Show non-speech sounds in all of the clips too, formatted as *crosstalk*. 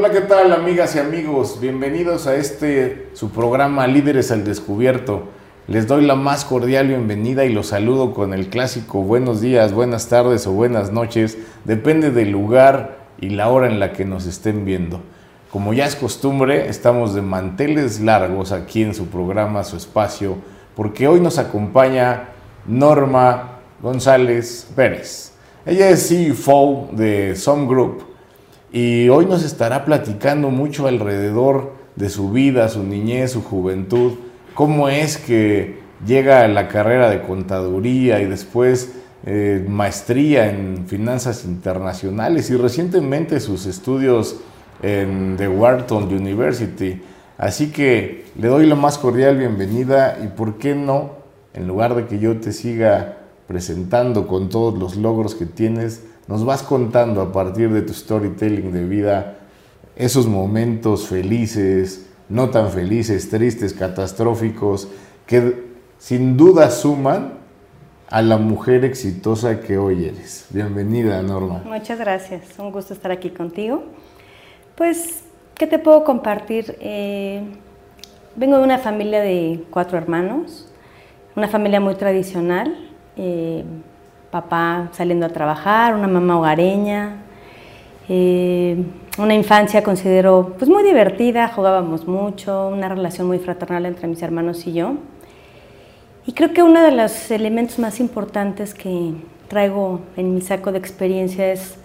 Hola, ¿qué tal amigas y amigos? Bienvenidos a este su programa Líderes al Descubierto. Les doy la más cordial bienvenida y los saludo con el clásico buenos días, buenas tardes o buenas noches, depende del lugar y la hora en la que nos estén viendo. Como ya es costumbre, estamos de manteles largos aquí en su programa, su espacio, porque hoy nos acompaña Norma González Pérez. Ella es CEO de Some Group y hoy nos estará platicando mucho alrededor de su vida, su niñez, su juventud, cómo es que llega a la carrera de contaduría y después eh, maestría en finanzas internacionales y recientemente sus estudios en The Wharton University. Así que le doy la más cordial bienvenida y por qué no, en lugar de que yo te siga presentando con todos los logros que tienes, nos vas contando a partir de tu storytelling de vida esos momentos felices, no tan felices, tristes, catastróficos, que sin duda suman a la mujer exitosa que hoy eres. Bienvenida, Norma. Muchas gracias, un gusto estar aquí contigo. Pues, ¿qué te puedo compartir? Eh, vengo de una familia de cuatro hermanos, una familia muy tradicional. Eh, papá saliendo a trabajar, una mamá hogareña, eh, una infancia considero pues muy divertida, jugábamos mucho, una relación muy fraternal entre mis hermanos y yo. Y creo que uno de los elementos más importantes que traigo en mi saco de experiencia es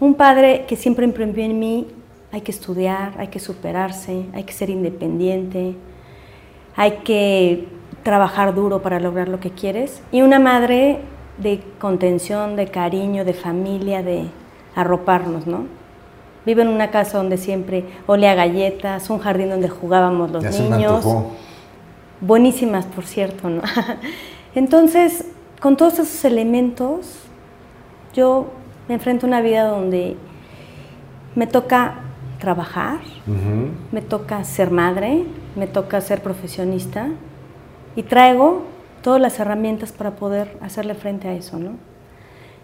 un padre que siempre imprimió en mí, hay que estudiar, hay que superarse, hay que ser independiente, hay que trabajar duro para lograr lo que quieres. Y una madre de contención, de cariño, de familia, de arroparnos, ¿no? Vivo en una casa donde siempre olía galletas, un jardín donde jugábamos los niños. Buenísimas, por cierto, ¿no? *laughs* Entonces, con todos esos elementos, yo me enfrento a una vida donde me toca trabajar, me toca ser madre, me toca ser profesionista y traigo todas las herramientas para poder hacerle frente a eso, ¿no?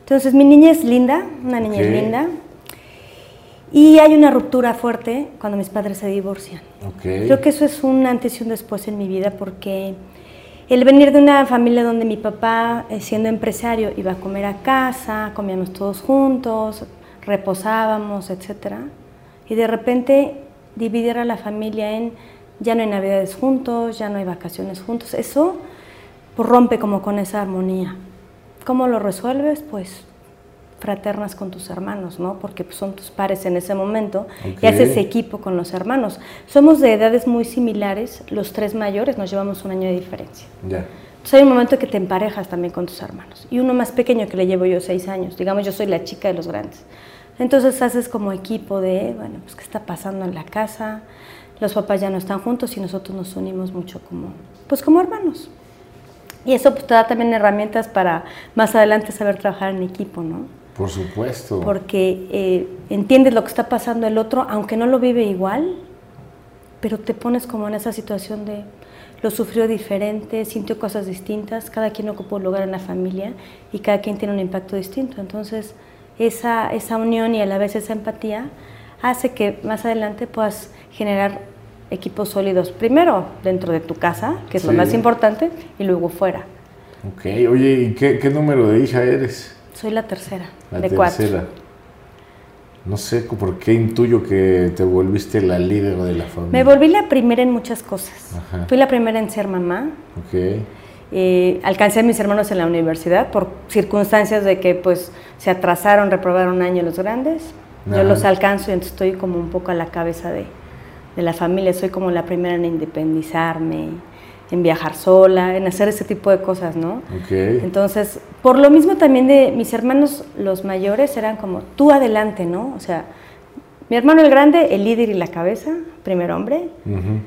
Entonces, mi niña es linda, una niña linda, y hay una ruptura fuerte cuando mis padres se divorcian. Creo que eso es un antes y un después en mi vida porque el venir de una familia donde mi papá, eh, siendo empresario, iba a comer a casa, comíamos todos juntos, reposábamos, etc. Y de repente dividir a la familia en ya no hay navidades juntos, ya no hay vacaciones juntos, eso pues rompe como con esa armonía. ¿Cómo lo resuelves? Pues fraternas con tus hermanos, ¿no? Porque pues, son tus pares en ese momento y haces equipo con los hermanos. Somos de edades muy similares, los tres mayores nos llevamos un año de diferencia. Ya. Entonces hay un momento que te emparejas también con tus hermanos. Y uno más pequeño que le llevo yo seis años, digamos yo soy la chica de los grandes. Entonces haces como equipo de, bueno, pues qué está pasando en la casa, los papás ya no están juntos y nosotros nos unimos mucho como, pues como hermanos. Y eso pues, te da también herramientas para más adelante saber trabajar en equipo, ¿no? Por supuesto. Porque eh, entiendes lo que está pasando el otro, aunque no lo vive igual, pero te pones como en esa situación de lo sufrió diferente, sintió cosas distintas, cada quien ocupa un lugar en la familia y cada quien tiene un impacto distinto. Entonces, esa, esa unión y a la vez esa empatía hace que más adelante puedas generar equipos sólidos, primero dentro de tu casa, que es lo más importante, y luego fuera. Ok, oye, ¿y qué, número de hija eres? Soy la tercera, la de tercera. No sé por qué intuyo que te volviste la líder de la familia. Me volví la primera en muchas cosas. Fui la primera en ser mamá. Ok. Eh, alcancé a mis hermanos en la universidad por circunstancias de que pues se atrasaron, reprobaron un año los grandes. Yo los alcanzo y entonces estoy como un poco a la cabeza de, de la familia. Soy como la primera en independizarme, en viajar sola, en hacer ese tipo de cosas, ¿no? Entonces, por lo mismo también de mis hermanos, los mayores, eran como, tú adelante, ¿no? O sea, mi hermano el grande, el líder y la cabeza, primer hombre,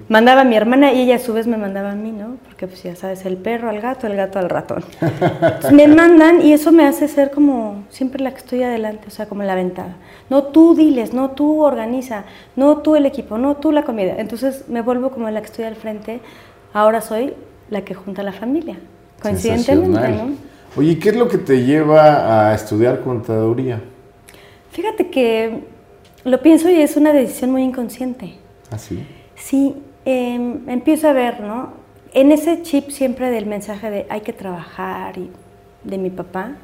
mandaba a mi hermana y ella a su vez me mandaba a mí, ¿no? Porque pues ya sabes, el perro al gato, el gato al ratón. me *laughs* mandan y eso me hace ser como siempre la que estoy adelante, o sea, como la ventada. No tú diles, no tú organiza, no tú el equipo, no tú la comida. Entonces me vuelvo como la que estoy al frente. Ahora soy la que junta a la familia. Coincidentemente, ¿no? Oye, ¿qué es lo que te lleva a estudiar contaduría? Fíjate que Lo pienso y es una decisión muy inconsciente. ¿Ah, sí? Em, empiezo a ver, ¿no? En ese chip siempre del mensaje de hay que trabajar y de mi papá,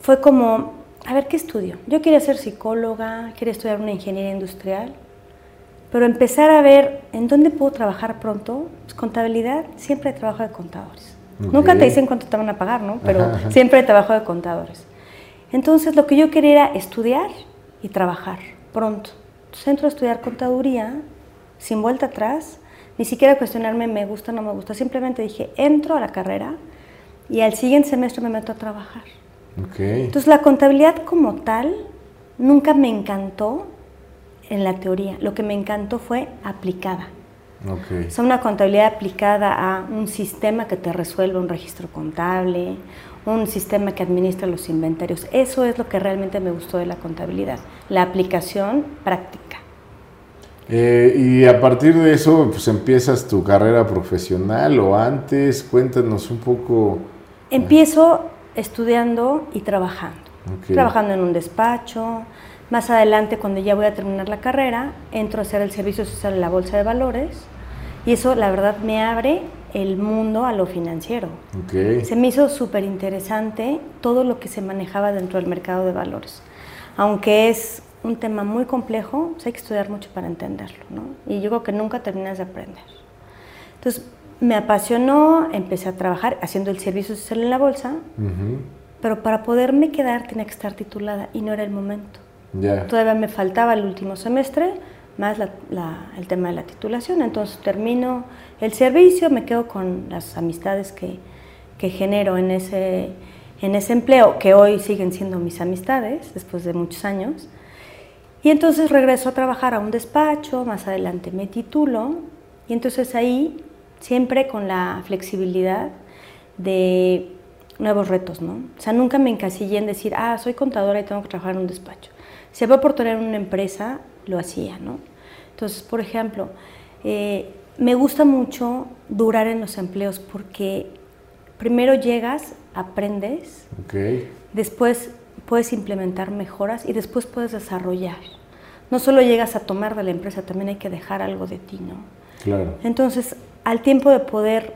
fue como, a ver, ¿qué estudio? Yo quería ser psicóloga, quería estudiar una ingeniería industrial, pero empezar a ver en dónde puedo trabajar pronto, pues contabilidad, siempre trabajo de contadores. Nunca te dicen cuánto te van a pagar, ¿no? Pero siempre trabajo de contadores. Entonces lo que yo quería era estudiar y trabajar pronto. Entonces entro a estudiar contaduría, sin vuelta atrás, ni siquiera cuestionarme me gusta o no me gusta, simplemente dije, entro a la carrera y al siguiente semestre me meto a trabajar. Entonces la contabilidad como tal nunca me encantó en la teoría, lo que me encantó fue aplicada. Okay. O una contabilidad aplicada a un sistema que te resuelve un registro contable, un sistema que administra los inventarios. Eso es lo que realmente me gustó de la contabilidad, la aplicación práctica. Eh, y a partir de eso, pues empiezas tu carrera profesional o antes, cuéntanos un poco. Empiezo estudiando y trabajando. Trabajando en un despacho. Más adelante, cuando ya voy a terminar la carrera, entro a hacer el servicio social en la Bolsa de Valores. Y eso, la verdad, me abre el mundo a lo financiero. Se me hizo súper interesante todo lo que se manejaba dentro del mercado de valores. Aunque es un tema muy complejo, pues hay que estudiar mucho para entenderlo, ¿no? Y yo creo que nunca terminas de aprender. Entonces, me apasionó, empecé a trabajar haciendo el servicio social en la bolsa, pero para poderme quedar tenía que estar titulada y no era el momento. Todavía me faltaba el último semestre, más el tema de la titulación. Entonces termino el servicio, me quedo con las amistades que, que genero en ese, en ese empleo, que hoy siguen siendo mis amistades después de muchos años. Y entonces regreso a trabajar a un despacho, más adelante me titulo, y entonces ahí siempre con la flexibilidad de nuevos retos, ¿no? O sea, nunca me encasillé en decir, ah, soy contadora y tengo que trabajar en un despacho. Si había oportunidad en una empresa, lo hacía, ¿no? Entonces, por ejemplo, eh, me gusta mucho durar en los empleos porque primero llegas, aprendes, después puedes implementar mejoras y después puedes desarrollar. No solo llegas a tomar de la empresa, también hay que dejar algo de ti, ¿no? Claro. Entonces, al tiempo de poder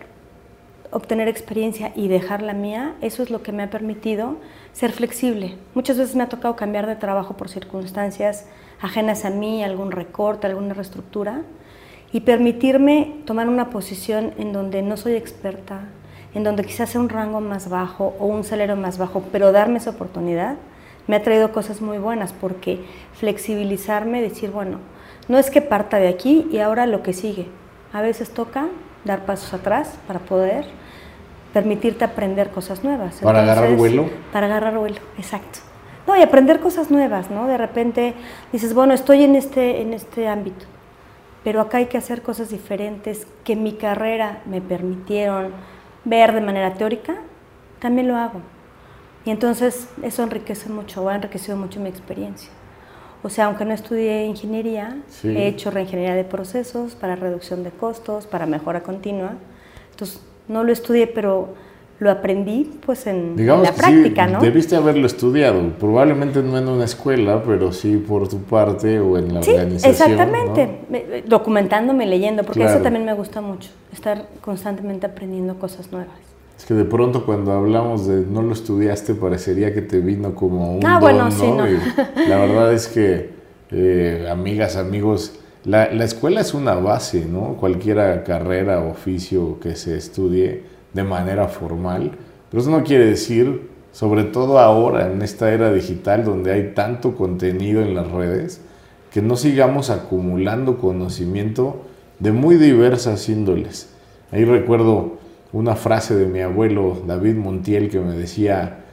obtener experiencia y dejar la mía, eso es lo que me ha permitido ser flexible. Muchas veces me ha tocado cambiar de trabajo por circunstancias ajenas a mí, algún recorte, alguna reestructura, y permitirme tomar una posición en donde no soy experta, en donde quizás sea un rango más bajo o un salario más bajo, pero darme esa oportunidad me ha traído cosas muy buenas porque flexibilizarme, decir, bueno, no es que parta de aquí y ahora lo que sigue. A veces toca dar pasos atrás para poder permitirte aprender cosas nuevas. ¿Para agarrar vuelo? Para agarrar vuelo, exacto. No, y aprender cosas nuevas, ¿no? De repente dices, bueno, estoy en este, en este ámbito, pero acá hay que hacer cosas diferentes que mi carrera me permitieron ver de manera teórica, también lo hago. Y entonces eso enriquece mucho, o ha enriquecido mucho mi experiencia. O sea, aunque no estudié ingeniería, he hecho reingeniería de procesos para reducción de costos, para mejora continua. Entonces, no lo estudié, pero lo aprendí pues en, la práctica, ¿no? Debiste haberlo estudiado, probablemente no en una escuela, pero sí por tu parte o en la sí, organización. Exactamente, documentándome, leyendo, porque eso también me gusta mucho, estar constantemente aprendiendo cosas nuevas. Es que de pronto cuando hablamos de no lo estudiaste parecería que te vino como un ah, bueno, Sí, no. *laughs* la verdad es que, eh, amigas, amigos, la, la, escuela es una base, ¿no? Cualquier carrera, oficio que se estudie de manera formal, pero eso no quiere decir, sobre todo ahora en esta era digital donde hay tanto contenido en las redes, que no sigamos acumulando conocimiento de muy diversas índoles. Ahí recuerdo una frase de mi abuelo David Montiel que me decía,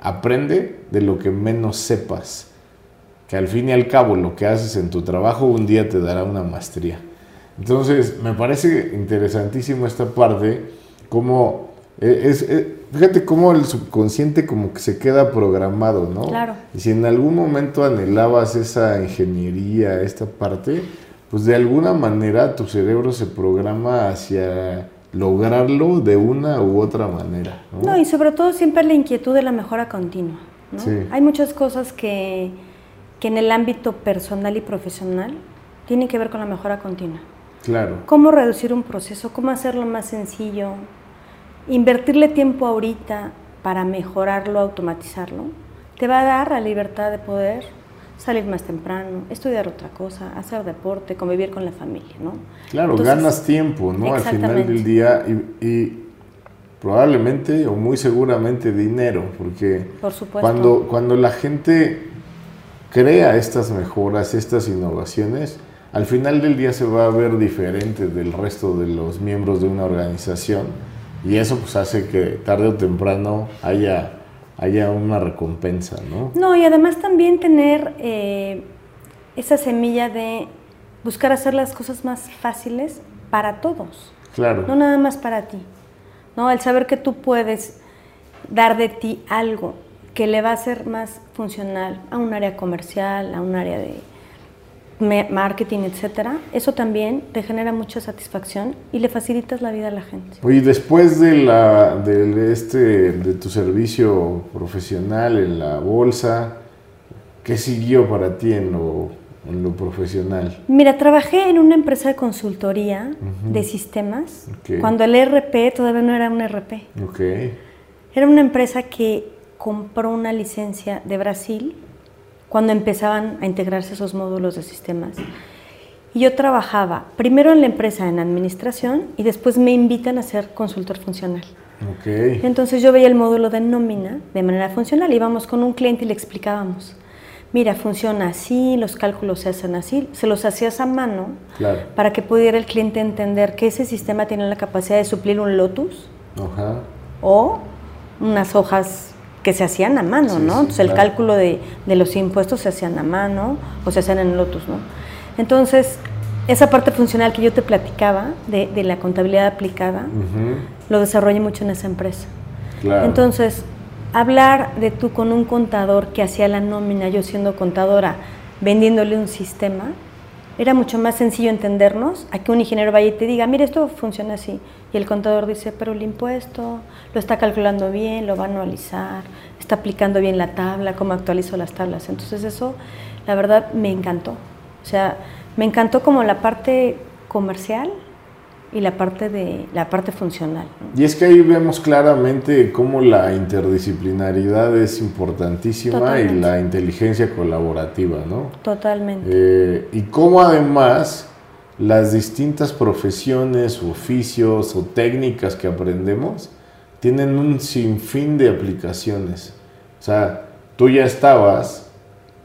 aprende de lo que menos sepas, que al fin y al cabo lo que haces en tu trabajo un día te dará una maestría. Entonces, me parece interesantísimo esta parte, como e, es, e, fíjate cómo el subconsciente como que se queda programado, ¿no? Claro. Y si en algún momento anhelabas esa ingeniería, esta parte, pues de alguna manera tu cerebro se programa hacia lograrlo de una u otra manera. ¿no? y sobre todo siempre la inquietud de la mejora continua. ¿no? Hay muchas cosas que, que en el ámbito personal y profesional tienen que ver con la mejora continua. Claro. Cómo reducir un proceso, cómo hacerlo más sencillo, invertirle tiempo ahorita para mejorarlo, automatizarlo, te va a dar la libertad de poder salir más temprano, estudiar otra cosa, hacer deporte, convivir con la familia, ¿no? Claro, ganas tiempo, ¿no? Al final del día y, probablemente o muy seguramente dinero, porque cuando, cuando la gente crea estas mejoras, estas innovaciones, al final del día se va a ver diferente del resto de los miembros de una organización y eso pues hace que tarde o temprano haya haya una recompensa, ¿no? No, y además también tener eh, esa semilla de buscar hacer las cosas más fáciles para todos. Claro. No nada más para ti. ¿no? El saber que tú puedes dar de ti algo que le va a ser más funcional a un área comercial, a un área de marketing, etcétera, eso también te genera mucha satisfacción y le facilitas la vida a la gente. Oye, después de la de este de tu servicio profesional en la bolsa, ¿qué siguió para ti en lo, en lo profesional? Mira, trabajé en una empresa de consultoría de sistemas cuando el ERP todavía no era un ERP. Okay. Era una empresa que compró una licencia de Brasil cuando empezaban a integrarse esos módulos de sistemas. Y yo trabajaba primero en la empresa en administración y después me invitan a ser consultor funcional. Okay. Entonces yo veía el módulo de nómina de manera funcional, íbamos con un cliente y le explicábamos, mira, funciona así, los cálculos se hacen así, se los hacías a mano para que pudiera el cliente entender que ese sistema tiene la capacidad de suplir un Lotus o unas hojas que se hacían a mano, ¿no? Entonces el cálculo de, los impuestos se hacían a mano o se hacían en Lotus, ¿no? Entonces, esa parte funcional que yo te platicaba de, la contabilidad aplicada, lo desarrollé mucho en esa empresa. Entonces, hablar de tú con un contador que hacía la nómina, yo siendo contadora, vendiéndole un sistema, era mucho más sencillo entendernos a que un ingeniero vaya y te diga, mire, esto funciona así. Y el contador dice, pero el impuesto lo está calculando bien, lo va a anualizar, está aplicando bien la tabla, cómo actualizo las tablas. Entonces eso, la verdad, me encantó. O sea, me encantó como la parte comercial y la parte de la parte funcional. Y es que ahí vemos claramente cómo la interdisciplinaridad es importantísima y la inteligencia colaborativa, ¿no? Totalmente. Eh, y cómo además las distintas profesiones, oficios o técnicas que aprendemos tienen un sinfín de aplicaciones. O sea, tú ya estabas,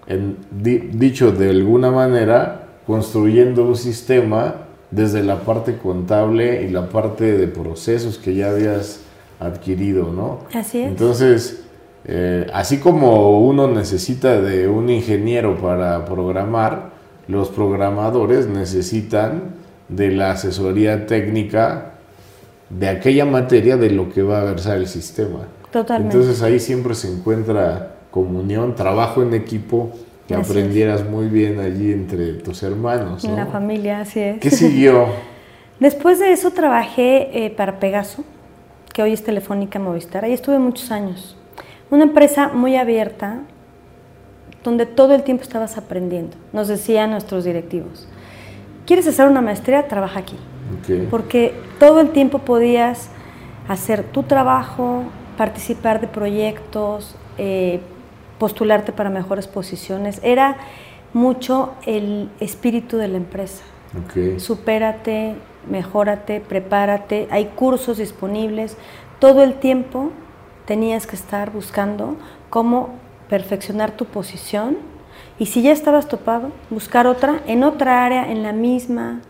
en, dicho de alguna manera, construyendo un sistema desde la parte contable y la parte de procesos que ya habías adquirido, ¿no? Así es. Entonces, eh, así como uno necesita de un ingeniero para programar, los programadores necesitan de la asesoría técnica de aquella materia de lo que va a versar el sistema. Totalmente. Entonces ahí siempre se encuentra comunión, trabajo en equipo, que aprendieras muy bien allí entre tus hermanos. En la familia, así es. ¿Qué siguió? *laughs* Después de eso trabajé eh, para Pegaso, que hoy es Telefónica Movistar. Ahí estuve muchos años. Una empresa muy abierta, donde todo el tiempo estabas aprendiendo. Nos decían nuestros directivos, ¿quieres hacer una maestría? Trabaja aquí. Porque todo el tiempo podías hacer tu trabajo, participar de proyectos, eh, postularte para mejores posiciones. Era mucho el espíritu de la empresa. Supérate, mejórate, prepárate. Hay cursos disponibles. Todo el tiempo tenías que estar buscando cómo perfeccionar tu posición y si ya estabas topado, buscar otra en otra área, en la misma.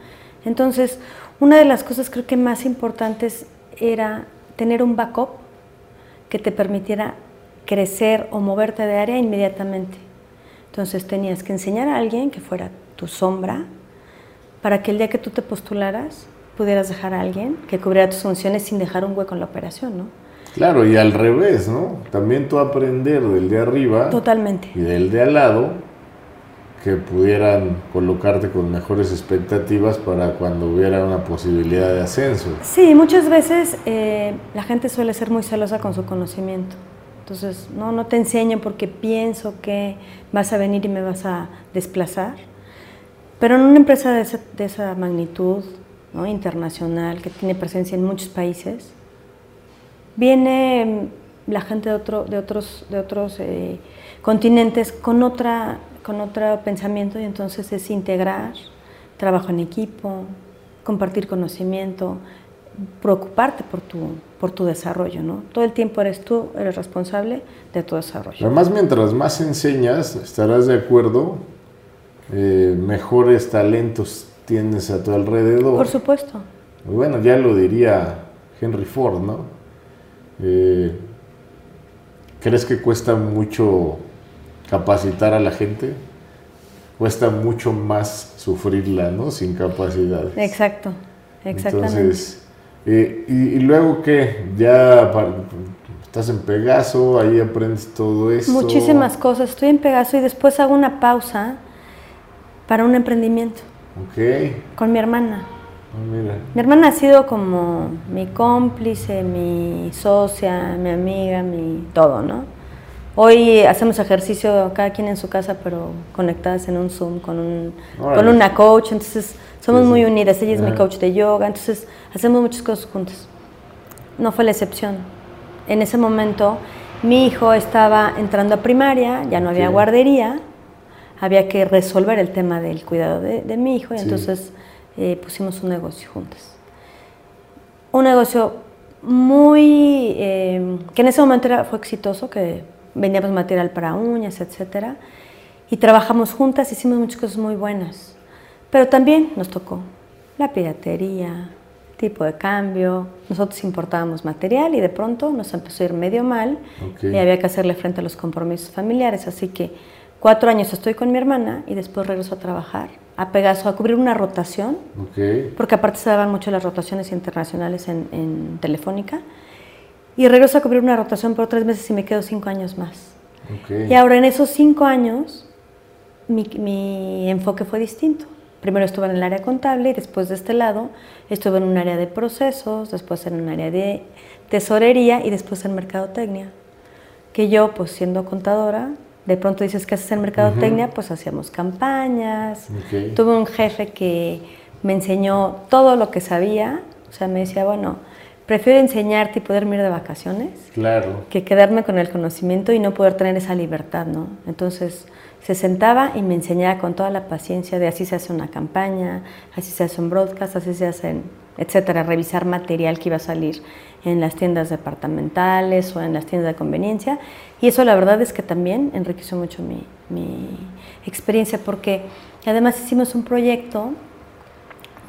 Entonces, una de las cosas creo que más importantes era tener un backup que te permitiera crecer o moverte de área inmediatamente. Entonces tenías que enseñar a alguien que fuera tu sombra para que el día que tú te postularas pudieras dejar a alguien que cubriera tus funciones sin dejar un hueco en la operación, ¿no? Claro, y al revés, ¿no? También tú aprender del de arriba. Totalmente. Y del de al lado, que pudieran colocarte con mejores expectativas para cuando hubiera una posibilidad de ascenso. Sí, muchas veces eh, la gente suele ser muy celosa con su conocimiento. Entonces, no, no te enseño porque pienso que vas a venir y me vas a desplazar. Pero en una empresa de esa, magnitud, ¿no? internacional, que tiene presencia en muchos países, viene la gente de, otro, de otros, de otros eh, continentes con, otra, con otro pensamiento y entonces es integrar, trabajo en equipo, compartir conocimiento, preocuparte por tu, por tu desarrollo, ¿no? Todo el tiempo eres tú, eres responsable de tu desarrollo. Además, mientras más enseñas, estarás de acuerdo, eh, mejores talentos tienes a tu alrededor. Por supuesto. Bueno, ya lo diría Henry Ford, ¿no? Eh, ¿Crees que cuesta mucho capacitar a la gente? Cuesta mucho más sufrirla, ¿no? Sin capacidades. Exacto, exactamente. Entonces, eh, y, luego qué? Ya estás en Pegaso, ahí aprendes todo eso. Muchísimas cosas. Estoy en Pegaso y después hago una pausa para un emprendimiento. Ok. Con mi hermana. Ah, mi hermana ha sido como mi cómplice, mi socia, mi amiga, mi todo, ¿no? Hoy hacemos ejercicio cada quien en su casa, pero conectadas en un Zoom con, un, con una coach, entonces somos muy unidas. Ella es mi coach de yoga, entonces hacemos muchas cosas juntas. No fue la excepción. En ese momento mi hijo estaba entrando a primaria, ya no había guardería, había que resolver el tema del cuidado de, mi hijo y entonces eh, pusimos un negocio juntas. Un negocio muy, eh, que en ese momento era, fue exitoso, que vendíamos material para uñas, etc. Y trabajamos juntas, hicimos muchas cosas muy buenas. Pero también nos tocó la piratería, tipo de cambio. Nosotros importábamos material y de pronto nos empezó a ir medio mal y había que hacerle frente a los compromisos familiares. Así que cuatro años estoy con mi hermana y después regreso a trabajar a Pegaso a cubrir una rotación, porque aparte se daban mucho las rotaciones internacionales en, Telefónica. Y regreso a cubrir una rotación por tres meses y me quedo cinco años más. Y ahora en esos cinco años mi, mi enfoque fue distinto primero estuve en el área contable y después de este lado estuve en un área de procesos, después en un área de tesorería y después en mercadotecnia. Que yo, pues siendo contadora, de pronto dices que haces en mercadotecnia, pues hacíamos campañas. Tuve un jefe que me enseñó todo lo que sabía, o sea, me decía, bueno, prefiero enseñarte y poderme ir de vacaciones claro. que quedarme con el conocimiento y no poder tener esa libertad, ¿no? Entonces, se sentaba y me enseñaba con toda la paciencia de así se hace una campaña, así se hace un broadcast, así se hace, etcétera, revisar material que iba a salir en las tiendas departamentales o en las tiendas de conveniencia. Y eso la verdad es que también enriqueció mucho mi, experiencia porque además hicimos un proyecto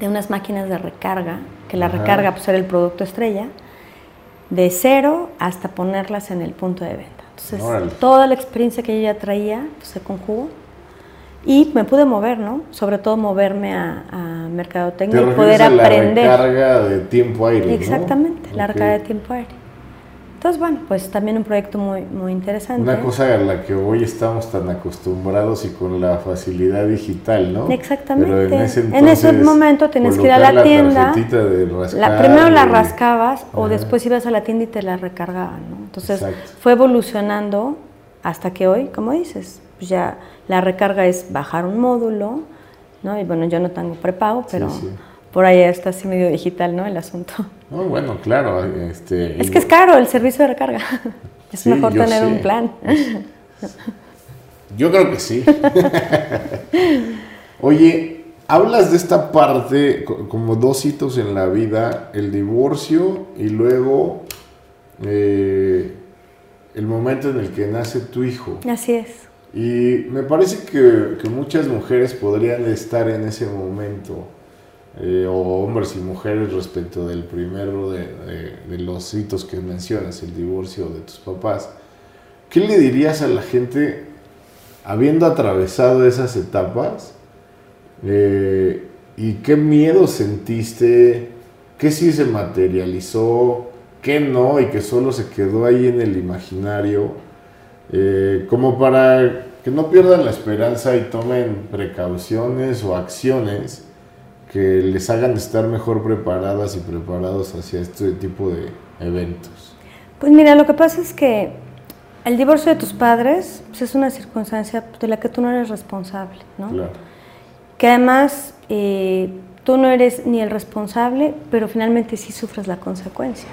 de unas máquinas de recarga, que la recarga pues era el producto estrella, de cero hasta ponerlas en el punto de venta. Entonces, toda la experiencia que yo ya traía pues, se conjugó y me pude mover, ¿no? Sobre todo moverme a, a mercadotecnia y poder aprender. La recarga de tiempo aire. Exactamente, la recarga de tiempo aire. Entonces, bueno, pues también un proyecto muy, muy interesante. Una cosa a la que hoy estamos tan acostumbrados y con la facilidad digital, ¿no? Exactamente. en ese, en ese momento tienes que ir a la tienda. La, primero la rascabas o después ibas a la tienda y te la recargaban, ¿no? Entonces fue evolucionando hasta que hoy, como dices, pues ya la recarga es bajar un módulo, ¿no? Y bueno, yo no tengo prepago, pero por ahí está así medio digital, ¿no? El asunto. No, *laughs* bueno, claro. Este, es que es caro el servicio de recarga. *laughs* Es mejor tener un plan. Yo creo que sí. *laughs* Oye, hablas de esta parte como dos hitos en la vida, el divorcio y luego eh, el momento en el que nace tu hijo. Así es. Y me parece que, que muchas mujeres podrían estar en ese momento eh, o hombres y mujeres respecto del primero de, los hitos que mencionas, el divorcio de tus papás, ¿qué le dirías a la gente habiendo atravesado esas etapas? Eh, ¿Y qué miedo sentiste? ¿Qué sí se materializó? ¿Qué no? Y que solo se quedó ahí en el imaginario. Eh, como para que no pierdan la esperanza y tomen precauciones o acciones que les hagan estar mejor preparadas y preparados hacia este tipo de eventos? Pues mira, lo que pasa es que el divorcio de tus padres pues, es una circunstancia de la que tú no eres responsable, ¿no? Claro. Que además eh, tú no eres ni el responsable, pero finalmente sí sufres la consecuencia.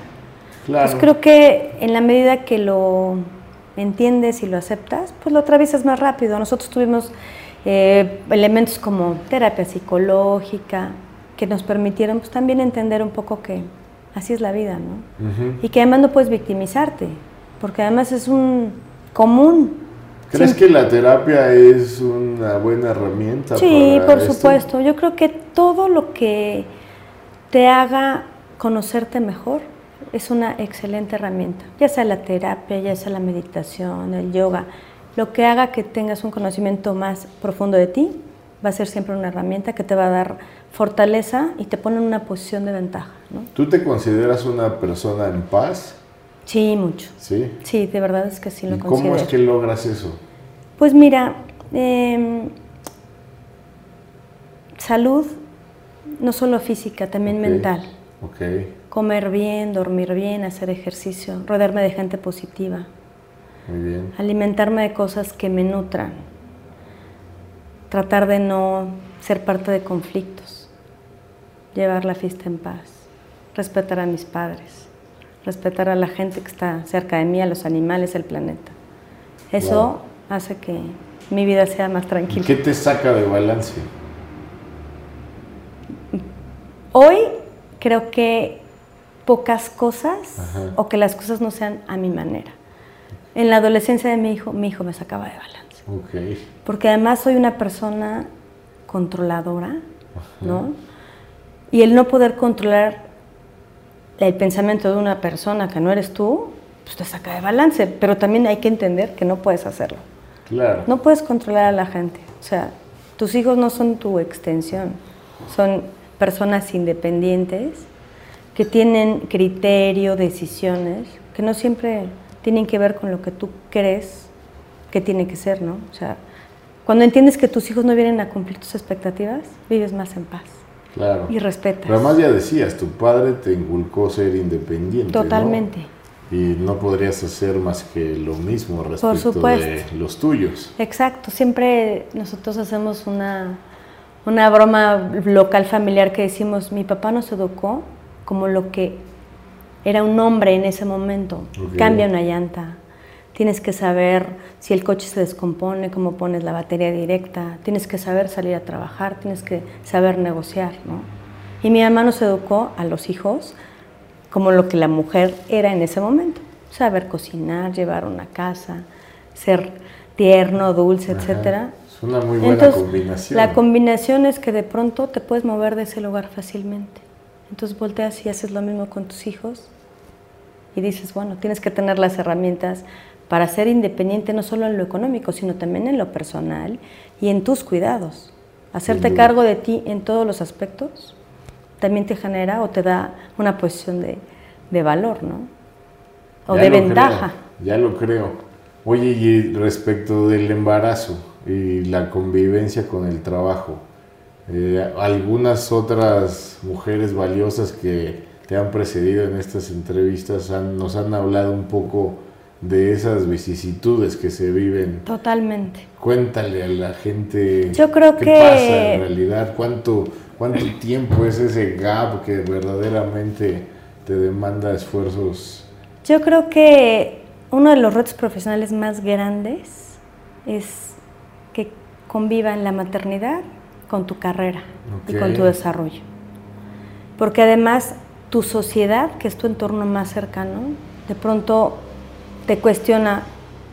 Claro. Pues creo que en la medida que lo entiendes y lo aceptas, pues lo atraviesas más rápido. Nosotros tuvimos eh, elementos como terapia psicológica que nos permitieron pues, también entender un poco que así es la vida, ¿no? Y que además no puedes victimizarte, porque además es un común. ¿Crees Sí. que la terapia es una buena herramienta? Sí, para por esto? supuesto. Yo creo que todo lo que te haga conocerte mejor es una excelente herramienta, ya sea la terapia, ya sea la meditación, el yoga, lo que haga que tengas un conocimiento más profundo de ti, va a ser siempre una herramienta que te va a dar fortaleza y te pone en una posición de ventaja. ¿no? ¿Tú te consideras una persona en paz? Sí, mucho. Sí. Sí, de verdad es que sí lo ¿Y considero. cómo es que logras eso? Pues mira, em, salud, no solo física, también mental. Ok, Comer bien, dormir bien, hacer ejercicio, rodearme de gente positiva, muy bien. alimentarme de cosas que me nutran, tratar de no ser parte de conflictos, llevar la fiesta en paz, respetar a mis padres, respetar a la gente que está cerca de mí, a los animales, al planeta. Eso Wow. hace que mi vida sea más ¿Y tranquila. qué te saca de balance? Hoy creo que pocas cosas Ajá. o que las cosas no sean a mi manera. En la adolescencia de mi hijo, mi hijo me sacaba de balance. Ok, Porque además soy una persona controladora, ¿no? Y el no poder controlar el pensamiento de una persona que no eres tú, pues te saca de balance. Pero también hay que entender que no puedes hacerlo. claro. No puedes controlar a la gente. O sea, tus hijos no son tu extensión. Son personas independientes que tienen criterio, decisiones, que no siempre tienen que ver con lo que tú crees que tiene que ser, ¿no? O sea, cuando entiendes que tus hijos no vienen a cumplir tus expectativas, vives más en paz Claro. y respetas. Pero además ya decías, tu padre te inculcó ser independiente. ¿no? Totalmente. Y no podrías hacer más que lo mismo respecto de los tuyos. Exacto, siempre nosotros hacemos una, una broma local familiar que decimos, mi papá nos educó como lo que era un hombre en ese momento. Cambia una llanta, tienes que saber si el coche se descompone, cómo pones la batería directa, tienes que saber salir a trabajar, tienes que saber negociar, ¿no? Y mi mamá nos educó a los hijos como lo que la mujer era en ese momento. Saber cocinar, llevar una casa, ser tierno, dulce, Ajá. etcétera. Es una muy buena Entonces, combinación. La combinación es que de pronto te puedes mover de ese lugar fácilmente. Entonces volteas y haces lo mismo con tus hijos y dices, bueno, tienes que tener las herramientas para ser independiente no solo en lo económico, sino también en lo personal y en tus cuidados. Hacerte cargo de ti en todos los aspectos también te genera o te da una posición de, de valor, ¿no? O Ya de ventaja. creo, ya lo creo. Oye, y respecto del embarazo y la convivencia con el trabajo, eh, algunas otras mujeres valiosas que te han precedido en estas entrevistas han- nos han hablado un poco de esas vicisitudes que se viven. Totalmente. Cuéntale a la gente Yo creo qué que- pasa en realidad, cuánto, cuánto tiempo es ese gap que verdaderamente te demanda esfuerzos Yo creo que uno de los retos profesionales más grandes es que convivan la maternidad con tu carrera y con tu desarrollo. Porque además tu sociedad, que es tu entorno más cercano, de pronto te cuestiona,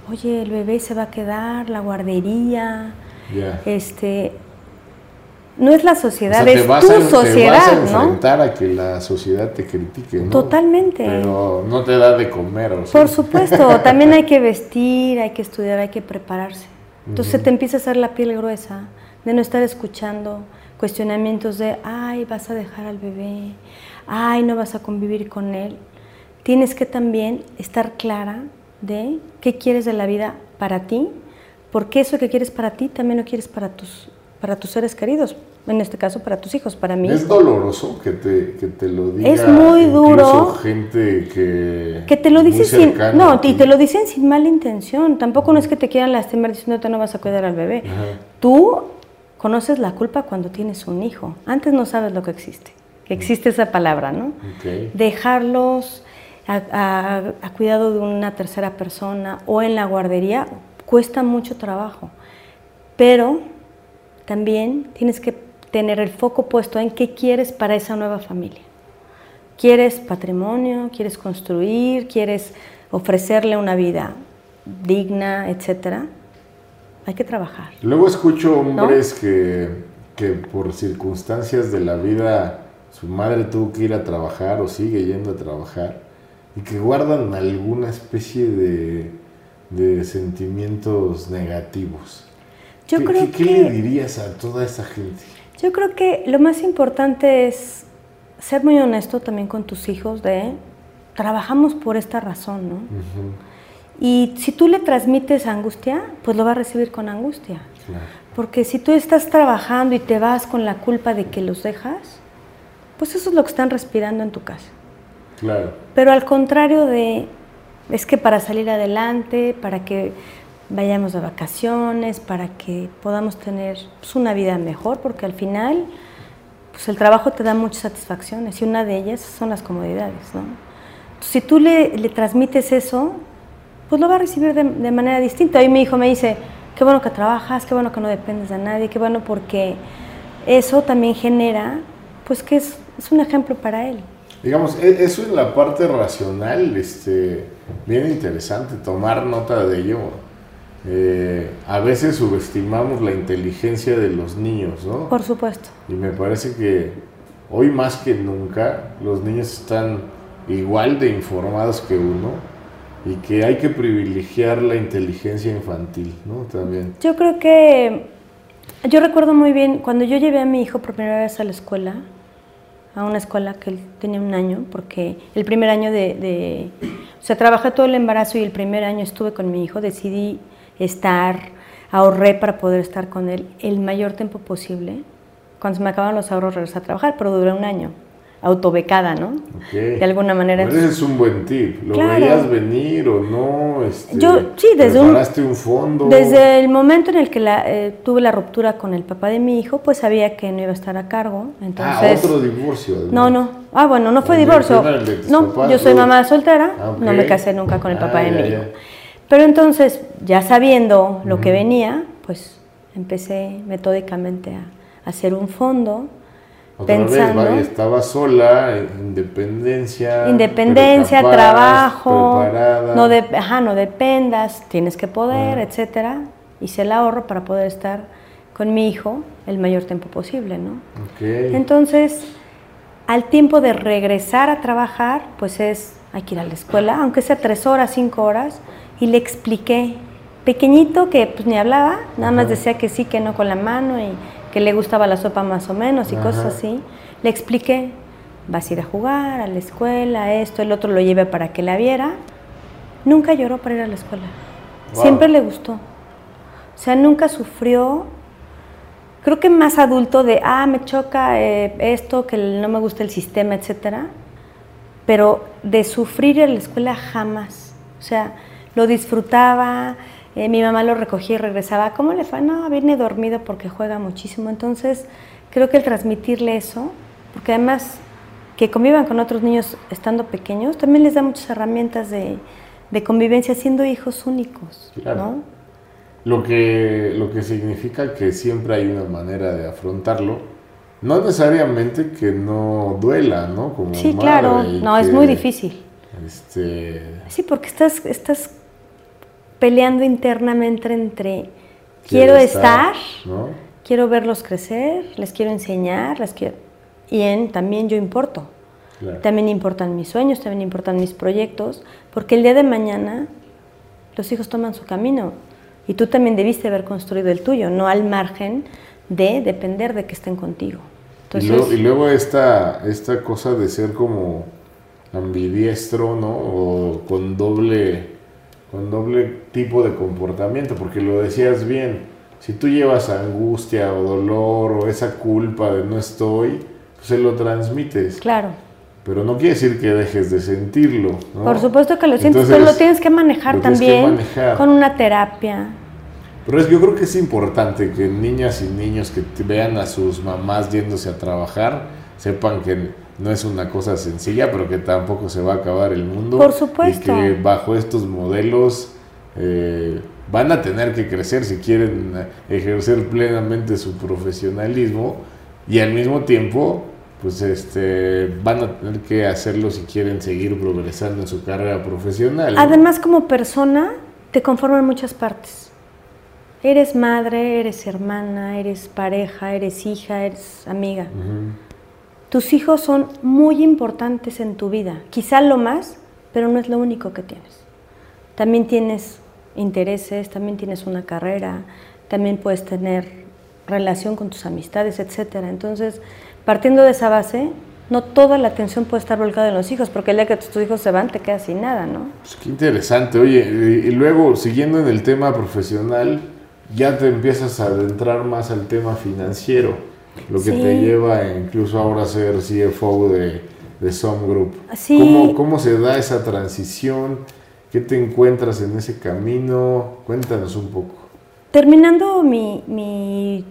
oye, el bebé se va a quedar, la guardería, este, no es la O sociedad, sea, es tu a, te vas a sociedad, ¿no? enfrentar a que la sociedad te critique, ¿no? Totalmente. Pero no te da de comer, ¿o sí? Por supuesto, *laughs* también hay que vestir, hay que estudiar, hay que prepararse. Entonces te empieza a hacer la piel gruesa de no estar escuchando cuestionamientos de, ay, vas a dejar al bebé, ay, no vas a convivir con él. Tienes que también estar clara de qué quieres de la vida para ti, porque eso que quieres para ti también lo quieres para tus, para tus seres queridos, en este caso para tus hijos, para mí. Es doloroso que te, que te lo diga. Es muy duro. gente que. Que te lo dicen sin. No, y te lo dicen sin mala intención. Tampoco no es que te quieran lastimar diciéndote no vas a cuidar al bebé. Tú conoces la culpa cuando tienes un hijo. Antes no sabes lo que existe. Que existe esa palabra, ¿no? Dejarlos a, a cuidado de una tercera persona o en la guardería cuesta mucho trabajo. Pero también tienes que tener el foco puesto en qué quieres para esa nueva familia. ¿Quieres patrimonio? ¿Quieres construir? ¿Quieres ofrecerle una vida digna, etcétera? Hay que trabajar. Luego escucho hombres que, que por circunstancias de la vida su madre tuvo que ir a trabajar o sigue yendo a trabajar y que guardan alguna especie de, de sentimientos negativos. Yo ¿Qué, creo ¿qué, que... le dirías a toda esa gente? Yo creo que lo más importante es ser muy honesto también con tus hijos de trabajamos por esta razón, ¿no? Y si tú le transmites angustia, pues lo va a recibir con angustia. Porque si tú estás trabajando y te vas con la culpa de que los dejas, pues eso es lo que están respirando en tu casa. Claro. Pero al contrario de, es que para salir adelante, para que vayamos de vacaciones, para que podamos tener pues, una vida mejor, porque al final pues, el trabajo te da muchas satisfacciones y una de ellas son las comodidades. ¿no? si tú le, le, transmites eso, pues lo va a recibir de, de, manera distinta. Hoy mi hijo me dice, qué bueno que trabajas, qué bueno que no dependes de nadie, qué bueno porque eso también genera, pues que es, es un ejemplo para él. Digamos, e, eso es la parte racional, este, bien interesante, tomar nota de ello eh, a veces subestimamos la inteligencia de los niños, ¿no? Por supuesto. Y me parece que hoy más que nunca los niños están igual de informados que uno y que hay que privilegiar la inteligencia infantil, ¿no? También. Yo creo que, yo recuerdo muy bien, cuando yo llevé a mi hijo por primera vez a la escuela, a una escuela que él tenía un año, porque el primer año de, o sea, trabajé todo el embarazo y el primer año estuve con mi hijo, decidí estar, ahorré para poder estar con él el mayor tiempo posible. Cuando se me acabaron los ahorros regresé a trabajar, pero duré un año, autobecada, ¿no? Okay. De alguna manera. Pero ese es un buen tip. ¿Lo Claro. veías venir o no? Este, Yo, sí, desde un- ¿Preparaste un, fondo? Desde el momento en el que la, eh, tuve la ruptura con el papá de mi hijo, pues sabía que no iba a estar a cargo. Ah, Entonces, otro divorcio. además. No, no. Ah, bueno, no fue divorcio. No, papás, yo soy mamá soltera, Ah, no me casé nunca con el papá Ah, de ya, mi hijo. ya. Pero entonces, ya sabiendo lo que venía, pues empecé metódicamente a hacer un fondo, Otra pensando. vez, estaba sola, en independencia. independencia, trabajo, no, de, ajá, no dependas, tienes que poder, Ah. etcétera. Hice el ahorro para poder estar con mi hijo el mayor tiempo posible, ¿no? Ok. Entonces, al tiempo de regresar a trabajar, pues es, hay que ir a la escuela, aunque sea tres horas, cinco horas, y le expliqué, pequeñito que pues ni hablaba, nada más decía que sí, que no con la mano y que le gustaba la sopa más o menos y Ajá. cosas así. Le expliqué, vas a ir a jugar, a la escuela, esto, el otro lo llevé para que la viera. Nunca lloró para ir a la escuela, Wow. siempre le gustó. O sea, nunca sufrió creo que más adulto de, ah, me choca eh, esto, que no me gusta el sistema, etcétera, pero de sufrir en la escuela jamás. O sea, lo disfrutaba, eh, mi mamá lo recogía y regresaba, ¿cómo le fue? No, viene dormido porque juega muchísimo. Entonces, creo que el transmitirle eso, porque además que convivan con otros niños estando pequeños, también les da muchas herramientas de, de convivencia siendo hijos únicos, Claro. ¿no? Lo que, lo que significa que siempre hay una manera de afrontarlo. No necesariamente que no duela, ¿no? Como Sí, madre claro, no, es muy difícil. Este, Sí, porque estás, estás peleando internamente entre quiero quiero estar, ¿no? quiero verlos crecer, les quiero enseñar, les quiero... Y en, también yo importo. Claro. También importan mis sueños, también importan mis proyectos, porque el día de mañana los hijos toman su camino y tú también debiste haber construido el tuyo, no al margen de depender de que estén contigo. y, luego, y luego esta, esta cosa de ser como ambidiestro, ¿no? O con doble, con doble tipo de comportamiento, porque lo decías bien. si tú llevas angustia o dolor o esa culpa de no estoy, pues se lo transmites. Claro. Pero no quiere decir que dejes de sentirlo. ¿no? Por supuesto que lo sientes, pero lo tienes que manejar también con una terapia. Pero es, yo creo que es importante que niñas y niños que vean a sus mamás yéndose a trabajar, sepan que no es una cosa sencilla, pero que tampoco se va a acabar el mundo. Por supuesto. Y que bajo estos modelos eh, van a tener que crecer si quieren ejercer plenamente su profesionalismo y al mismo tiempo pues este van a tener que hacerlo si quieren seguir progresando en su carrera profesional. Además como persona te conforman muchas partes. Eres madre, eres hermana, eres pareja, eres hija, eres amiga. Tus hijos son muy importantes en tu vida, quizá lo más, pero no es lo único que tienes. También tienes intereses, también tienes una carrera, también puedes tener relación con tus amistades, etcétera. Entonces, partiendo de esa base, no toda la atención puede estar volcada en los hijos, porque el día que tus hijos se van te quedas sin nada, ¿no? Pues qué interesante. Oye, y luego, siguiendo en el tema profesional, ya te empiezas a adentrar más al tema financiero, lo que te lleva incluso ahora a ser CFO de, de Some Group. ¿Cómo, ¿Cómo se da esa transición? ¿Qué te encuentras en ese camino? Cuéntanos un poco. Terminando mi, mi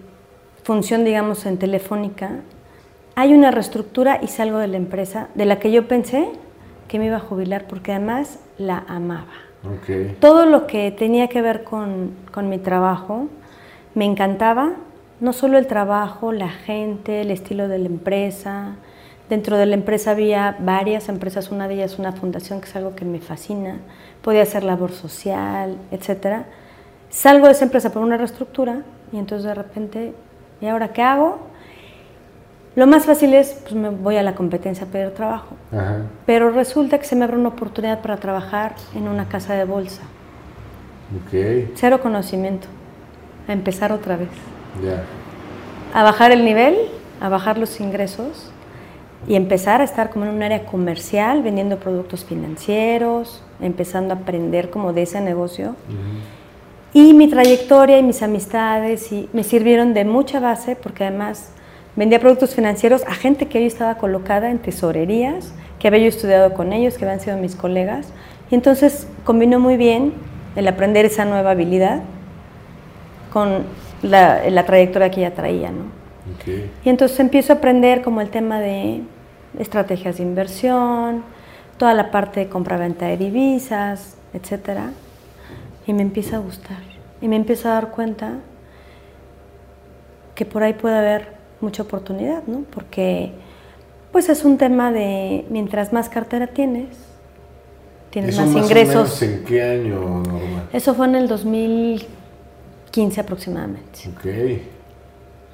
función, digamos, en Telefónica, hay una reestructura y salgo de la empresa de la que yo pensé que me iba a jubilar porque además la amaba. Okay. Todo lo que tenía que ver con, con, mi trabajo me encantaba, no solo el trabajo, la gente, el estilo de la empresa. Dentro de la empresa había varias empresas, una de ellas una fundación que es algo que me fascina podía hacer labor social, etc. Salgo de esa empresa por una reestructura y entonces de repente, ¿y ahora qué hago? Lo más fácil es, pues me voy a la competencia a pedir trabajo. Pero resulta que se me abre una oportunidad para trabajar en una casa de bolsa. Okay. Cero conocimiento. A empezar otra vez. A bajar el nivel, a bajar los ingresos y empezar a estar como en un área comercial, vendiendo productos financieros, empezando a aprender como de ese negocio. Y mi trayectoria y mis amistades y me sirvieron de mucha base porque además vendía productos financieros a gente que hoy estaba colocada en tesorerías, que había yo estudiado con ellos, que habían sido mis colegas. Y entonces combinó muy bien el aprender esa nueva habilidad con la, la trayectoria que ya traía, ¿no? Y entonces empiezo a aprender como el tema de estrategias de inversión, toda la parte de compra-venta de divisas, etcétera, y me empieza a gustar. Y me empiezo a dar cuenta que por ahí puede haber mucha oportunidad, ¿no? Porque pues es un tema de mientras más cartera tienes, tienes más, ingresos. ¿En qué año, Norma? Eso fue en el 2015 aproximadamente. Ok.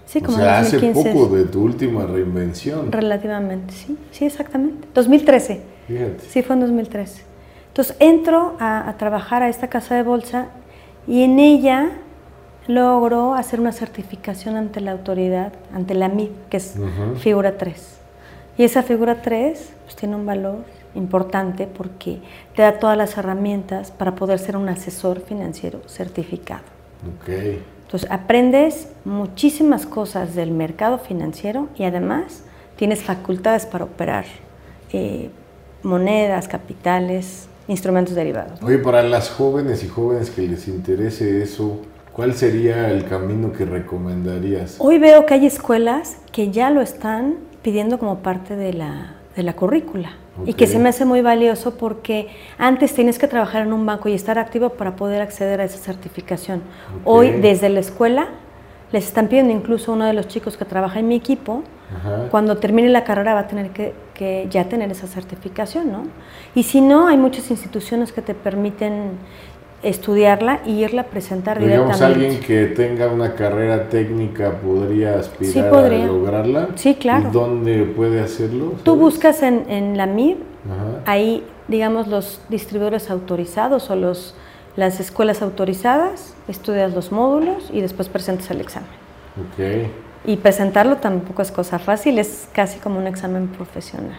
Sí, como o sea, hace poco de tu última reinvención. Relativamente, sí, sí, exactamente. 2013. Fíjate. Sí, fue en 2013. Entonces entro a, trabajar a esta casa de bolsa y en ella logro hacer una certificación ante la autoridad, ante la MIP, que es figura 3. Y esa figura 3 pues, tiene un valor importante porque te da todas las herramientas para poder ser un asesor financiero certificado. Okay. Entonces aprendes muchísimas cosas del mercado financiero y además tienes facultades para operar eh, monedas, capitales, instrumentos derivados. Oye, para las jóvenes y jóvenes que les interese eso, ¿cuál sería el camino que recomendarías? Hoy veo que hay escuelas que ya lo están pidiendo como parte de la, de la currícula. Y que se me hace muy valioso porque antes tienes que trabajar en un banco y estar activo para poder acceder a esa certificación. Hoy, desde la escuela, les están pidiendo incluso uno de los chicos que trabaja en mi equipo, cuando termine la carrera va a tener que, que, ya tener esa certificación, ¿no? Y si no, hay muchas instituciones que te permiten estudiarla y irla a presentar directamente. alguien que tenga una carrera técnica podría aspirar a lograrla. Sí, claro. ¿Y dónde puede hacerlo? Tú buscas en, en la MIB, ahí, digamos, los distribuidores autorizados o los, las escuelas autorizadas, estudias los módulos y después presentas el examen. Okay. Y presentarlo tampoco es cosa fácil, es casi como un examen profesional.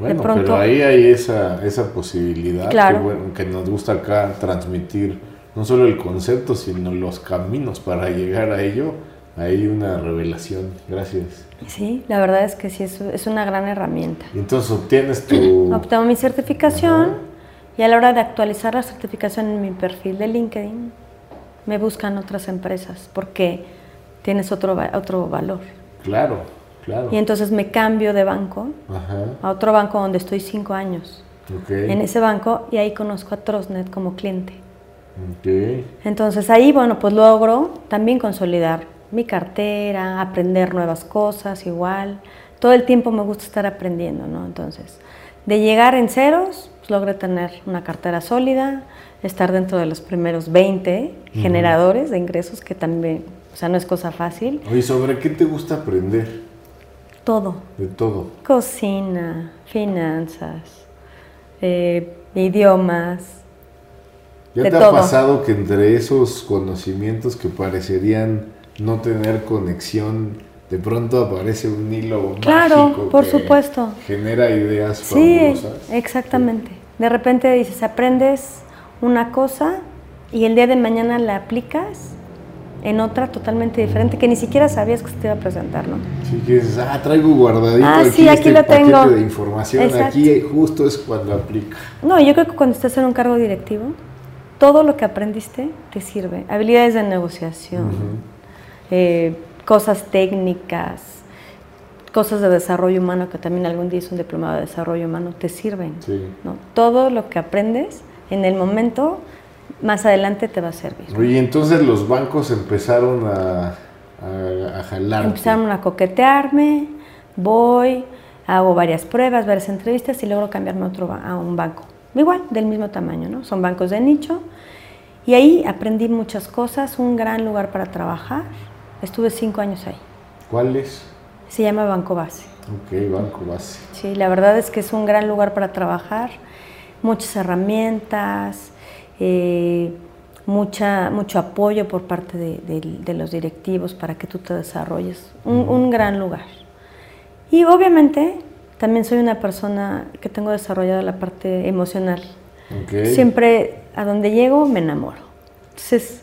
Bueno, pero ahí hay esa, esa posibilidad que, bueno, que, nos gusta acá transmitir no solo el concepto, sino los caminos para llegar a ello, hay una revelación. Gracias. Sí, la verdad es que sí, es, una gran herramienta. entonces obtienes tu... *clears throat* Obtengo mi certificación y a la hora de actualizar la certificación en mi perfil de LinkedIn, me buscan otras empresas porque tienes otro, otro valor. Claro, claro. Y entonces me cambio de banco a otro banco donde estoy cinco años. En ese banco y ahí conozco a Trosnet como cliente. Entonces ahí, bueno, pues logro también consolidar mi cartera, aprender nuevas cosas igual. Todo el tiempo me gusta estar aprendiendo, ¿no? Entonces, de llegar en ceros, pues logré tener una cartera sólida, estar dentro de los primeros 20 generadores de ingresos, que también, o sea, no es cosa fácil. Oye, ¿sobre qué te gusta aprender? Todo. De todo. Cocina, finanzas, eh, idiomas. ¿Ya te ha pasado que entre esos conocimientos que parecerían no tener conexión, de pronto aparece un hilo claro, mágico por supuesto. genera ideas sí, exactamente. De repente dices, aprendes una cosa y el día de mañana la aplicas en otra totalmente diferente que ni siquiera sabías que se te iba a presentar, ¿no? Sí, que dices, ah, traigo guardadito ah, aquí, sí, aquí este lo tengo. de información, aquí justo es cuando aplica. No, yo creo que cuando estás en un cargo directivo, todo lo que aprendiste te sirve. Habilidades de negociación, eh, cosas técnicas, cosas de desarrollo humano, que también algún día es un diplomado de desarrollo humano, te sirven. ¿no? Todo lo que aprendes en el momento, más adelante te va a servir. Y entonces los bancos empezaron a, a, jalar. Empezaron a coquetearme, voy, hago varias pruebas, varias entrevistas y logro cambiarme a, otro, a un banco. Igual, del mismo tamaño, ¿no? Son bancos de nicho. Y ahí aprendí muchas cosas, un gran lugar para trabajar. Estuve cinco años ahí. ¿Cuál es? Se llama Banco Base. Ok, Banco Base. Sí, la verdad es que es un gran lugar para trabajar, muchas herramientas, eh, mucha, mucho apoyo por parte de, los directivos para que tú te desarrolles. Un, gran lugar. Y obviamente también soy una persona que tengo desarrollada la parte emocional. Siempre a donde llego me enamoro. Entonces,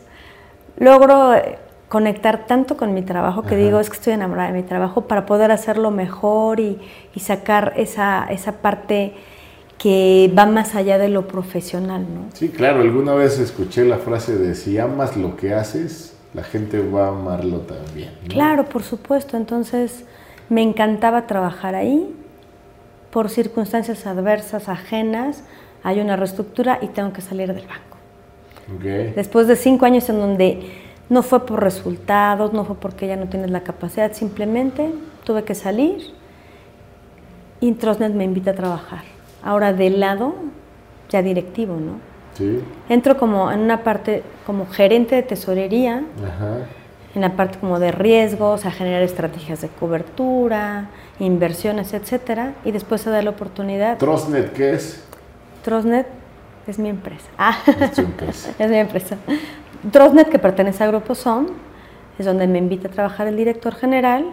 logro conectar tanto con mi trabajo que digo, es que estoy enamorada de mi trabajo para poder hacerlo mejor y, sacar esa, esa, parte que va más allá de lo profesional, ¿no? Sí, claro, alguna vez escuché la frase de si amas lo que haces, la gente va a amarlo también. Claro, por supuesto, entonces me encantaba trabajar ahí, por circunstancias adversas, ajenas, hay una reestructura y tengo que salir del banco. Después de cinco años en donde no fue por resultados, no fue porque ya no tienes la capacidad, simplemente tuve que salir y Trosnet me invita a trabajar. Ahora del lado ya directivo, ¿no? Sí. Entro como en una parte como gerente de tesorería, en la parte como de riesgos, a generar estrategias de cobertura, inversiones, etcétera, y después se da la oportunidad. ¿Trosnet qué es? Trosnet es mi empresa. Ah, es, empresa. *laughs* es mi empresa. Drosnet, que pertenece a Grupo SOM, es donde me invita a trabajar el director general,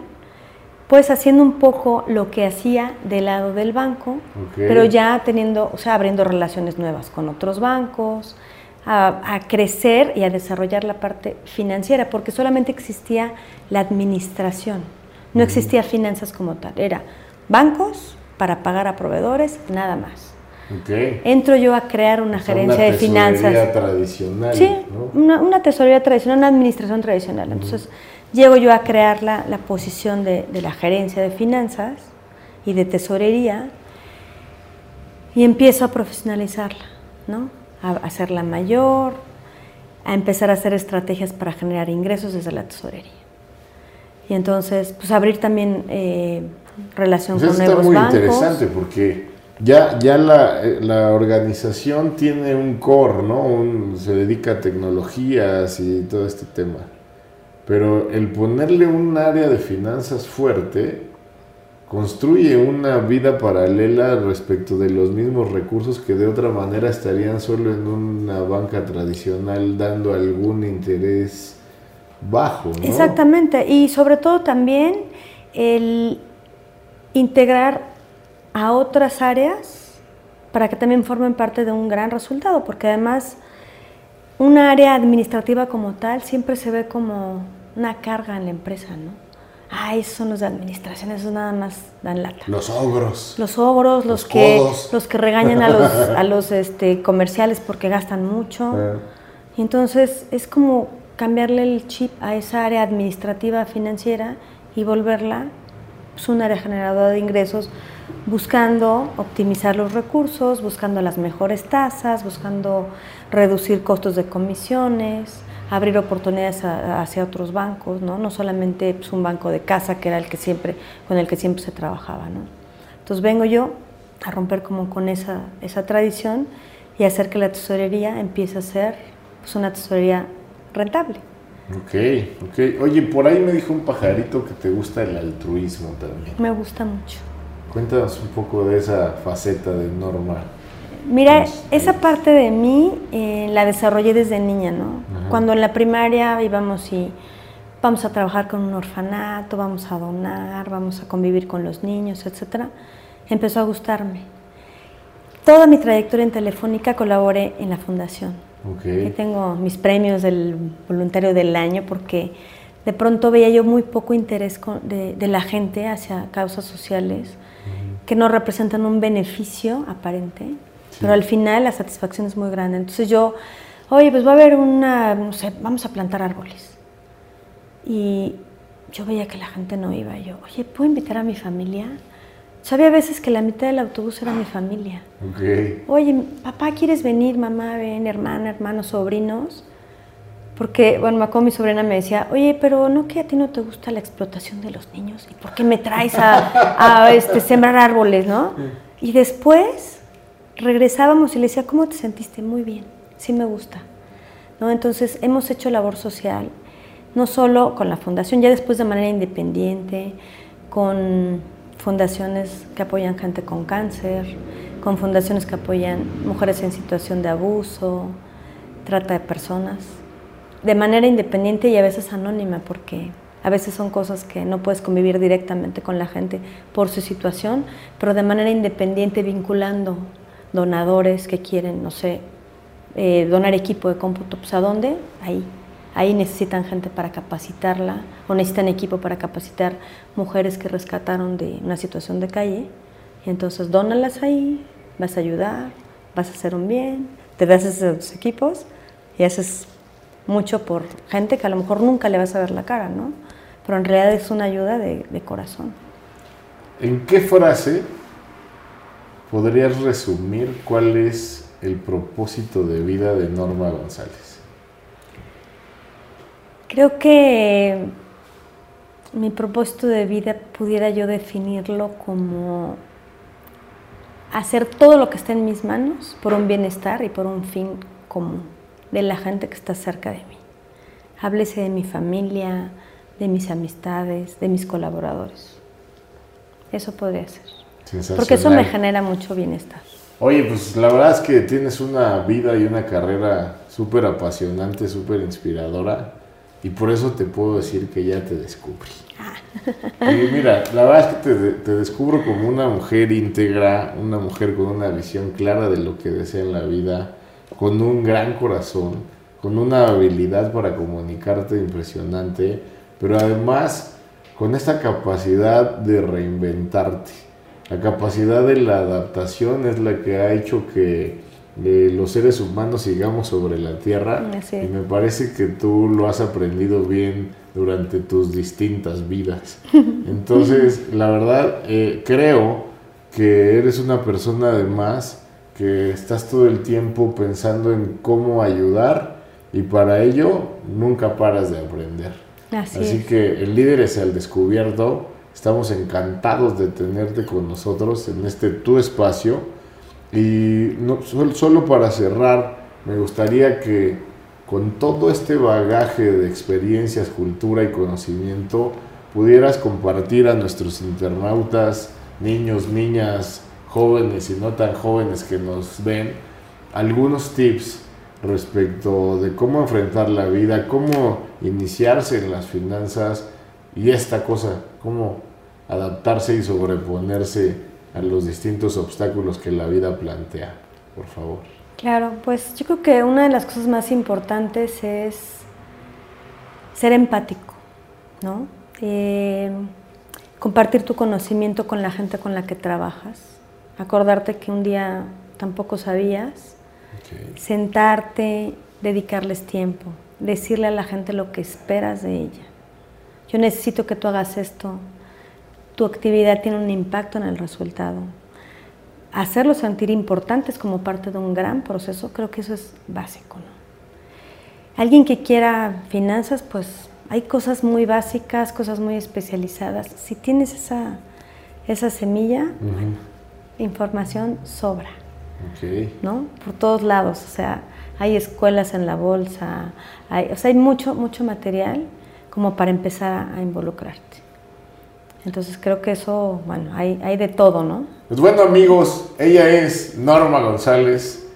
pues haciendo un poco lo que hacía del lado del banco, pero ya teniendo, o sea, abriendo relaciones nuevas con otros bancos, a, crecer y a desarrollar la parte financiera, porque solamente existía la administración, no existía finanzas como tal, era bancos para pagar a proveedores, nada más. Entro yo a crear una gerencia de finanzas. Una tradicional. Sí, una, tesorería tradicional, una administración tradicional. Entonces, llego yo a crear la, la posición de, de, la gerencia de finanzas y de tesorería y empiezo a profesionalizarla, ¿no? A hacerla mayor, a empezar a hacer estrategias para generar ingresos desde la tesorería. Y entonces, pues abrir también eh, relación pues con nuevos está muy interesante porque ya, ya la, eh, la, organización tiene un core, ¿no? se dedica a tecnologías y todo este tema. Pero el ponerle un área de finanzas fuerte construye una vida paralela respecto de los mismos recursos que de otra manera estarían solo en una banca tradicional dando algún interés bajo. Exactamente, y sobre todo también el integrar a otras áreas para que también formen parte de un gran resultado, porque además un área administrativa como tal siempre se ve como una carga en la empresa, ¿no? Ah, esos son los de administración, esos nada más dan lata. Los ogros. Los ogros, los, que, los que regañan a los, *laughs* a los este, comerciales porque gastan mucho. Ah. Y entonces es como cambiarle el chip a esa área administrativa financiera y volverla pues, un área generadora de ingresos buscando optimizar los recursos, buscando las mejores tasas, buscando reducir costos de comisiones, abrir oportunidades hacia otros bancos, ¿no? no solamente pues, un banco de casa que era el que siempre, con el que siempre se trabajaba. ¿no? Entonces vengo yo a romper como con esa, esa tradición y hacer que la tesorería empiece a ser pues, una tesorería rentable. Ok, ok. Oye, por ahí me dijo un pajarito que te gusta el altruismo también. Me gusta mucho. Cuéntanos un poco de esa faceta de Norma. Mira, esa parte de mí eh, la desarrollé desde niña, ¿no? Cuando en la primaria íbamos y vamos a trabajar con un orfanato, vamos a donar, vamos a convivir con los niños, etcétera, empezó a gustarme. Toda mi trayectoria en Telefónica colaboré en la fundación. Okay. tengo mis premios del voluntario del año porque de pronto veía yo muy poco interés de, la gente hacia causas sociales que no representan un beneficio aparente pero al final la satisfacción es muy grande. Entonces yo, oye, pues va a haber una, no sé, vamos a plantar árboles. Y yo veía que la gente no iba. yo, oye, ¿puedo invitar a mi familia? Sabía a veces que la mitad del autobús era mi familia. Okay. Oye, papá, ¿quieres venir? Mamá, ven, hermana, hermanos, sobrinos. Porque, bueno, me mi sobrina me decía, oye, pero ¿no que a ti no te gusta la explotación de los niños? ¿Y por qué me traes a, a este, sembrar árboles, no? Y después regresábamos y le decía, ¿cómo te sentiste? Muy bien, sí me gusta. Entonces hemos hecho labor social, no solo con la fundación, ya después de manera independiente, con fundaciones que apoyan gente con cáncer, con fundaciones que apoyan mujeres en situación de abuso, trata de personas, de manera independiente y a veces anónima, porque a veces son cosas que no puedes convivir directamente con la gente por su situación, pero de manera independiente vinculando donadores que quieren, no sé, eh, donar equipo de cómputo, pues ¿a dónde? Ahí. Ahí necesitan gente para capacitarla o necesitan equipo para capacitar mujeres que rescataron de una situación de calle. Y entonces dónalas ahí, vas a ayudar, vas a hacer un bien, te das esos equipos y haces mucho por gente que a lo mejor nunca le vas a ver la cara, ¿no? Pero en realidad es una ayuda de, de corazón. ¿En qué frase ¿podrías resumir cuál es el propósito de vida de Norma González? Creo que mi propósito de vida pudiera yo definirlo como hacer todo lo que esté en mis manos por un bienestar y por un fin común de la gente que está cerca de mí. Háblese de mi familia, de mis amistades, de mis colaboradores. Eso podría ser. Porque eso me genera mucho bienestar. Oye, pues la verdad es que tienes una vida y una carrera súper apasionante, súper inspiradora. Y por eso te puedo decir que ya te descubrí. Ah. Y mira, la verdad es que te, te, descubro como una mujer íntegra, una mujer con una visión clara de lo que desea en la vida, con un gran corazón, con una habilidad para comunicarte impresionante, pero además con esta capacidad de reinventarte la capacidad de la adaptación es la que ha hecho que eh, los seres humanos sigamos sobre la Tierra y me parece que tú lo has aprendido bien durante tus distintas vidas. *laughs* Entonces, la verdad, eh, creo que eres una persona además que estás todo el tiempo pensando en cómo ayudar y para ello nunca paras de aprender. Así, que el líder es el descubierto Estamos encantados de tenerte con nosotros en este tu espacio. Y no, solo para cerrar, me gustaría que con todo este bagaje de experiencias, cultura y conocimiento, pudieras compartir a nuestros internautas, niños, niñas, jóvenes y no tan jóvenes que nos ven, algunos tips respecto de cómo enfrentar la vida, cómo iniciarse en las finanzas y esta cosa, cómo adaptarse y sobreponerse a los distintos obstáculos que la vida plantea. Por favor. Claro, pues yo creo que una de las cosas más importantes es ser empático, ¿no? Eh, compartir tu conocimiento con la gente con la que trabajas, acordarte que un día tampoco sabías, sentarte, dedicarles tiempo, decirle a la gente lo que esperas de ella. Yo necesito que tú hagas esto, tu actividad tiene un impacto en el resultado. Hacerlos sentir importantes como parte de un gran proceso, creo que eso es básico. Alguien que quiera finanzas, pues hay cosas muy básicas, cosas muy especializadas. Si tienes esa, esa semilla, información sobra. ¿No? Por todos lados. O sea, hay escuelas en la bolsa, hay, o sea, hay mucho, mucho material como para empezar a, involucrarte. Entonces creo que eso, bueno, hay, hay de todo, ¿no? Pues bueno amigos, ella es Norma González.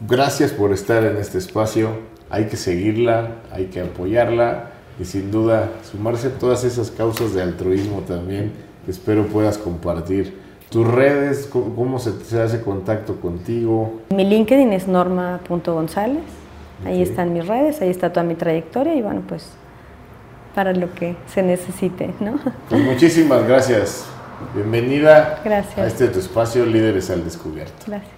Gracias por estar en este espacio. Hay que seguirla, hay que apoyarla y sin duda sumarse a todas esas causas de altruismo también espero puedas compartir. Tus redes, cómo se, hace contacto contigo. Mi LinkedIn es norma.gonzález. Ahí están mis redes, ahí está toda mi trayectoria y bueno, pues para lo que se necesite, ¿no? Pues muchísimas gracias. Bienvenida gracias. a este tu espacio Líderes al Descubierto. Gracias.